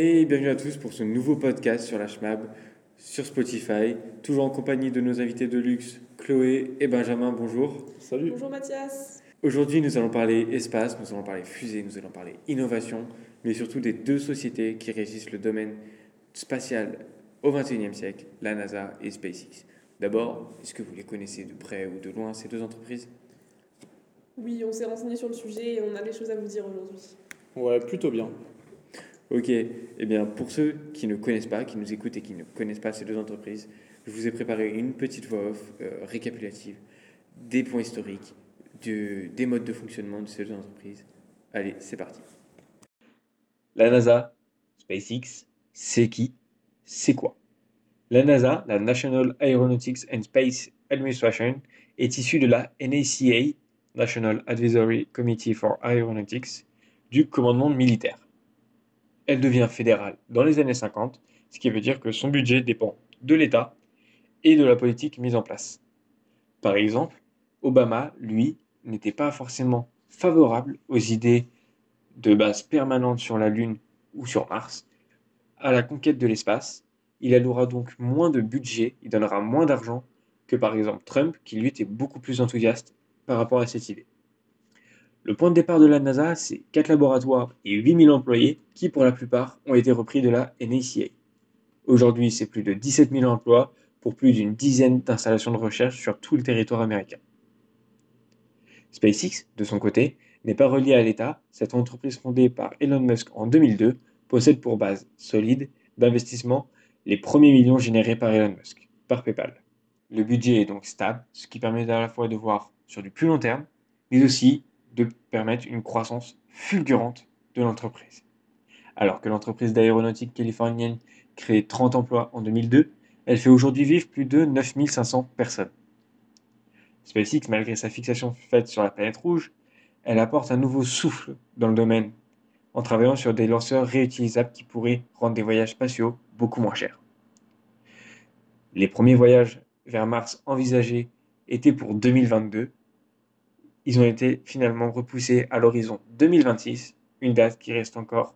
Et bienvenue à tous pour ce nouveau podcast sur la SHMAB sur Spotify, toujours en compagnie de nos invités de luxe, Chloé et Benjamin. Bonjour. Salut. Bonjour Mathias. Aujourd'hui, nous allons parler espace, nous allons parler fusée, nous allons parler innovation, mais surtout des deux sociétés qui régissent le domaine spatial au XXIe siècle, la NASA et SpaceX. D'abord, est-ce que vous les connaissez de près ou de loin, ces deux entreprises? Oui, on s'est renseigné sur le sujet et on a des choses à vous dire aujourd'hui. Ouais, plutôt bien. Ok, eh bien pour ceux qui ne connaissent pas, qui nous écoutent et qui ne connaissent pas ces deux entreprises, je vous ai préparé une petite voix off euh, récapitulative des points historiques, de, des modes de fonctionnement de ces deux entreprises. Allez, c'est parti. La NASA, SpaceX, c'est qui? C'est quoi? La NASA, la National Aeronautics and Space Administration, est issue de la NACA, National Advisory Committee for Aeronautics, du commandement militaire elle devient fédérale dans les années 50, ce qui veut dire que son budget dépend de l'État et de la politique mise en place. Par exemple, Obama, lui, n'était pas forcément favorable aux idées de base permanente sur la Lune ou sur Mars, à la conquête de l'espace. Il allouera donc moins de budget, il donnera moins d'argent que par exemple Trump, qui lui était beaucoup plus enthousiaste par rapport à cette idée. Le point de départ de la NASA, c'est 4 laboratoires et 8000 employés qui, pour la plupart, ont été repris de la NACA. Aujourd'hui, c'est plus de 17 000 emplois pour plus d'une dizaine d'installations de recherche sur tout le territoire américain. SpaceX, de son côté, n'est pas relié à l'État. Cette entreprise fondée par Elon Musk en 2002 possède pour base solide d'investissement les premiers millions générés par Elon Musk, par PayPal. Le budget est donc stable, ce qui permet à la fois de voir sur du plus long terme, mais aussi de permettre une croissance fulgurante de l'entreprise. Alors que l'entreprise d'aéronautique californienne crée 30 emplois en 2002, elle fait aujourd'hui vivre plus de 9500 personnes. SpaceX, malgré sa fixation faite sur la planète rouge, elle apporte un nouveau souffle dans le domaine en travaillant sur des lanceurs réutilisables qui pourraient rendre des voyages spatiaux beaucoup moins chers. Les premiers voyages vers Mars envisagés étaient pour 2022 ils ont été finalement repoussés à l'horizon 2026, une date qui reste encore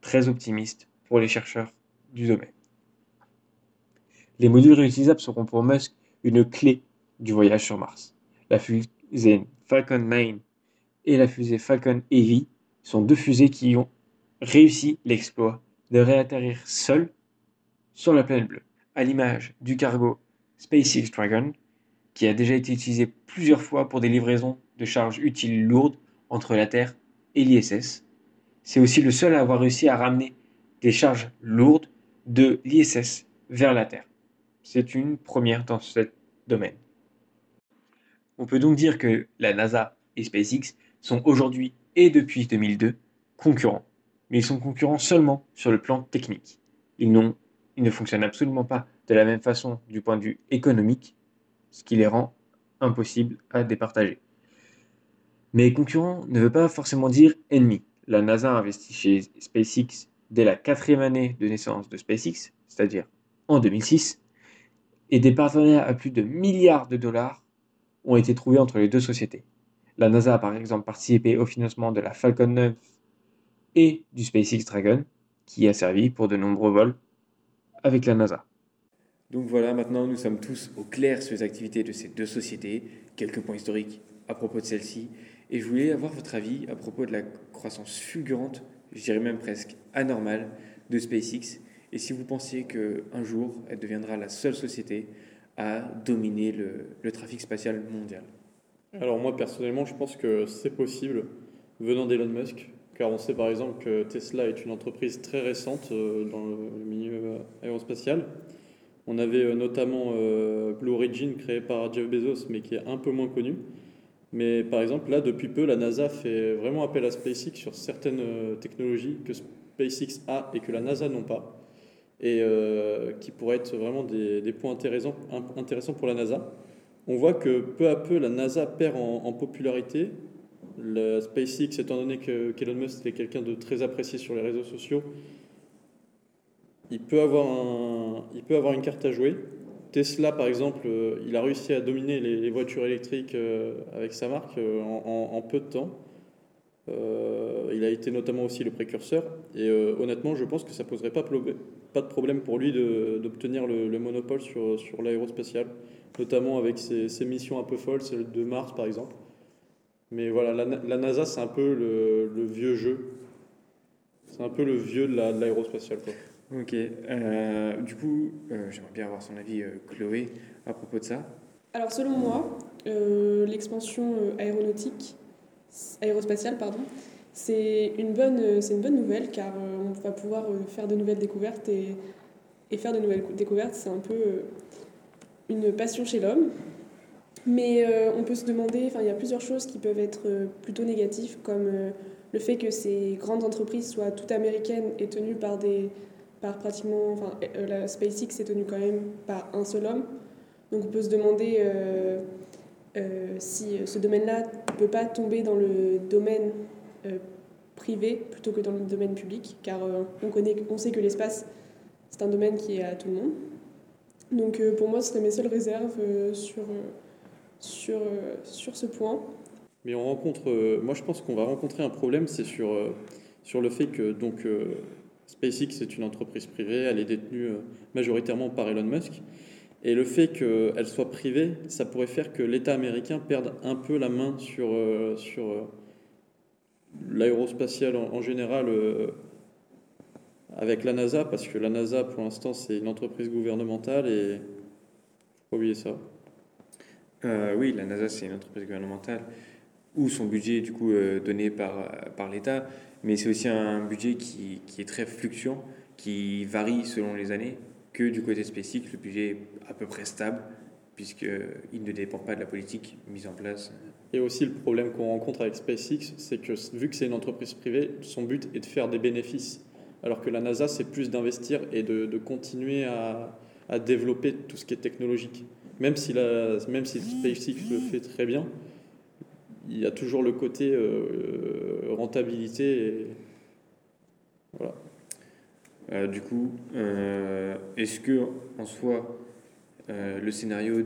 très optimiste pour les chercheurs du domaine. Les modules réutilisables seront pour Musk une clé du voyage sur Mars. La fusée Falcon 9 et la fusée Falcon Heavy sont deux fusées qui ont réussi l'exploit de réatterrir seules sur la planète bleue, à l'image du cargo SpaceX Dragon, qui a déjà été utilisé plusieurs fois pour des livraisons de charges utiles lourdes entre la Terre et l'ISS. C'est aussi le seul à avoir réussi à ramener des charges lourdes de l'ISS vers la Terre. C'est une première dans ce domaine. On peut donc dire que la NASA et SpaceX sont aujourd'hui et depuis 2002 concurrents. Mais ils sont concurrents seulement sur le plan technique. Ils, ne fonctionnent absolument pas de la même façon du point de vue économique, ce qui les rend impossibles à départager. Mais concurrent ne veut pas forcément dire ennemi. La NASA a investi chez SpaceX dès la quatrième année de naissance de SpaceX, c'est-à-dire en 2006, et des partenariats à plus de milliards de dollars ont été trouvés entre les deux sociétés. La NASA a par exemple participé au financement de la Falcon 9 et du SpaceX Dragon, qui a servi pour de nombreux vols avec la NASA. Donc voilà, maintenant nous sommes tous au clair sur les activités de ces deux sociétés, quelques points historiques à propos de celles-ci, et je voulais avoir votre avis à propos de la croissance fulgurante, je dirais même presque anormale, de SpaceX. Et si vous pensiez qu'un jour, elle deviendra la seule société à dominer le, trafic spatial mondial. Alors moi, personnellement, je pense que c'est possible venant d'Elon Musk, car on sait par exemple que Tesla est une entreprise très récente euh, dans le milieu euh, aérospatial. On avait euh, notamment Blue Origin créé par Jeff Bezos, mais qui est un peu moins connu. Mais par exemple, là, depuis peu, la NASA fait vraiment appel à SpaceX sur certaines euh, technologies que SpaceX a et que la NASA n'ont pas, et euh, qui pourraient être vraiment des, points intéressants, intéressants pour la NASA. On voit que peu à peu, la NASA perd en, popularité. La SpaceX, étant donné que qu'Elon Musk est quelqu'un de très apprécié sur les réseaux sociaux, il peut avoir, il peut avoir une carte à jouer. Tesla, par exemple, euh, il a réussi à dominer les, voitures électriques euh, avec sa marque euh, en, peu de temps. Il a été notamment aussi le précurseur. Et honnêtement, je pense que ça poserait pas, de problème pour lui d'obtenir le, le, monopole sur, sur l'aérospatial, notamment avec ses, missions un peu folles, celle de Mars par exemple. Mais voilà, la, la NASA, c'est un peu le, le, vieux jeu. C'est un peu le vieux de l'aérospatial. Ok. Euh, du coup, j'aimerais bien avoir son avis, Chloé, à propos de ça. Alors, selon moi, l'expansion aéronautique aérospatiale, pardon, c'est une, bonne, une bonne nouvelle car euh, on va pouvoir euh, faire de nouvelles découvertes et, et faire de nouvelles découvertes, c'est un peu euh, une passion chez l'homme. Mais on peut se demander, il y a plusieurs choses qui peuvent être plutôt négatives, comme le fait que ces grandes entreprises soient toutes américaines et tenues par des, par pratiquement, enfin la SpaceX est tenue quand même par un seul homme. Donc on peut se demander euh, si ce domaine-là ne peut pas tomber dans le domaine euh, privé plutôt que dans le domaine public, car euh, on, connaît, on sait que l'espace, c'est un domaine qui est à tout le monde. Donc pour moi, ce serait mes seules réserves sur, sur, sur ce point. Mais on rencontre, moi je pense qu'on va rencontrer un problème, c'est sur, sur le fait que donc, SpaceX est une entreprise privée, elle est détenue majoritairement par Elon Musk. Et le fait qu'elle soit privée, ça pourrait faire que l'État américain perde un peu la main sur, euh, sur euh, l'aérospatial en, général euh, avec la NASA, parce que la NASA, pour l'instant, c'est une entreprise gouvernementale et faut oublier ça. oui, la NASA, c'est une entreprise gouvernementale où son budget du coup donné par, par l'État, mais c'est aussi un budget qui, qui est très fluctuant, qui varie selon les années que du côté SpaceX, le budget est à peu près stable, puisqu'il ne dépend pas de la politique mise en place. Et aussi, le problème qu'on rencontre avec SpaceX, c'est que vu que c'est une entreprise privée, son but est de faire des bénéfices. Alors que la NASA, c'est plus d'investir et de, de continuer à, à, développer tout ce qui est technologique. Même si, la, même si SpaceX le fait très bien, il y a toujours le côté euh, rentabilité. Et, voilà. Euh, du coup, euh, est-ce que en soi, euh, le scénario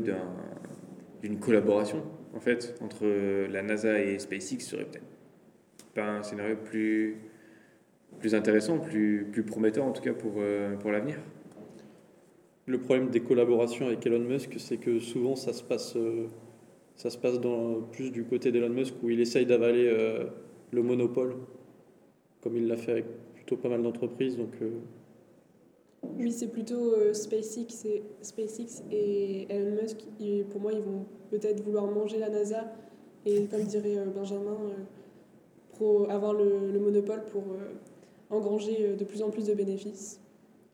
d'une collaboration en fait entre la NASA et SpaceX serait peut-être pas un scénario plus plus intéressant, plus, plus prometteur en tout cas pour, pour l'avenir? Le problème des collaborations avec Elon Musk, c'est que souvent ça se passe, ça se passe dans, plus du côté d'Elon Musk où il essaye d'avaler le monopole, comme il l'a fait avec plutôt pas mal d'entreprises. Donc, oui, c'est plutôt euh, SpaceX, et, SpaceX et Elon Musk. pour moi, ils vont peut-être vouloir manger la NASA et, comme dirait euh, Benjamin, euh, avoir le, monopole pour engranger de plus en plus de bénéfices.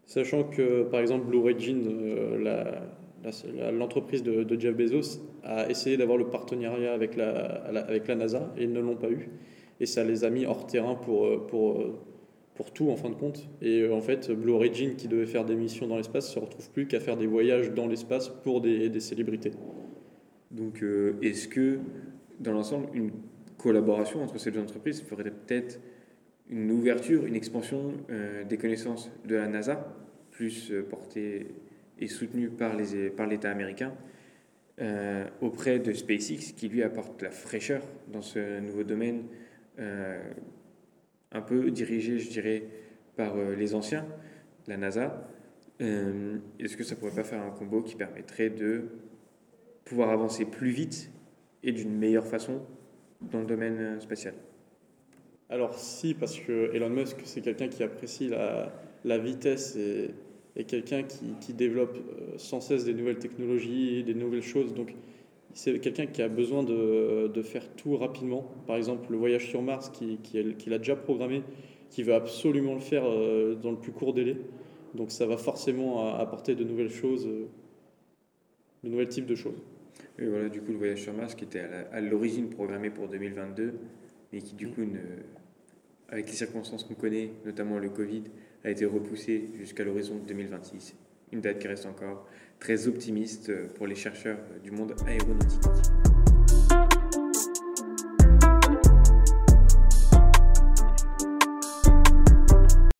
Sachant que, par exemple, Blue Origin, l'entreprise de, Jeff Bezos, a essayé d'avoir le partenariat avec la, avec la NASA et ils ne l'ont pas eu. Et ça les a mis hors terrain pour, pour pour tout en fin de compte. Et euh, en fait, Blue Origin, qui devait faire des missions dans l'espace, se retrouve plus qu'à faire des voyages dans l'espace pour des, des, célébrités. Donc, euh, est-ce que, dans l'ensemble, une collaboration entre ces deux entreprises ferait peut-être une ouverture, une expansion euh, des connaissances de la NASA, plus portée et soutenue par l'État par américain, auprès de SpaceX, qui lui apporte la fraîcheur dans ce nouveau domaine un peu dirigé, je dirais, par euh, les anciens, la NASA. Euh, est-ce que ça pourrait pas faire un combo qui permettrait de pouvoir avancer plus vite et d'une meilleure façon dans le domaine euh, spatial? Alors si, parce que Elon Musk, c'est quelqu'un qui apprécie la, la vitesse et, et quelqu'un qui, qui, développe sans cesse des nouvelles technologies, des nouvelles choses. Donc c'est quelqu'un qui a besoin de, de, faire tout rapidement. Par exemple, le voyage sur Mars qu'il qui, qui a déjà programmé, qui veut absolument le faire euh, dans le plus court délai. Donc ça va forcément apporter de nouvelles choses, euh, de nouveaux types de choses. Et voilà, du coup, le voyage sur Mars qui était à l'origine programmé pour 2022, mais qui du coup, ne, avec les circonstances qu'on connaît, notamment le Covid, a été repoussé jusqu'à l'horizon 2026. Une date qui reste encore très optimiste pour les chercheurs du monde aéronautique.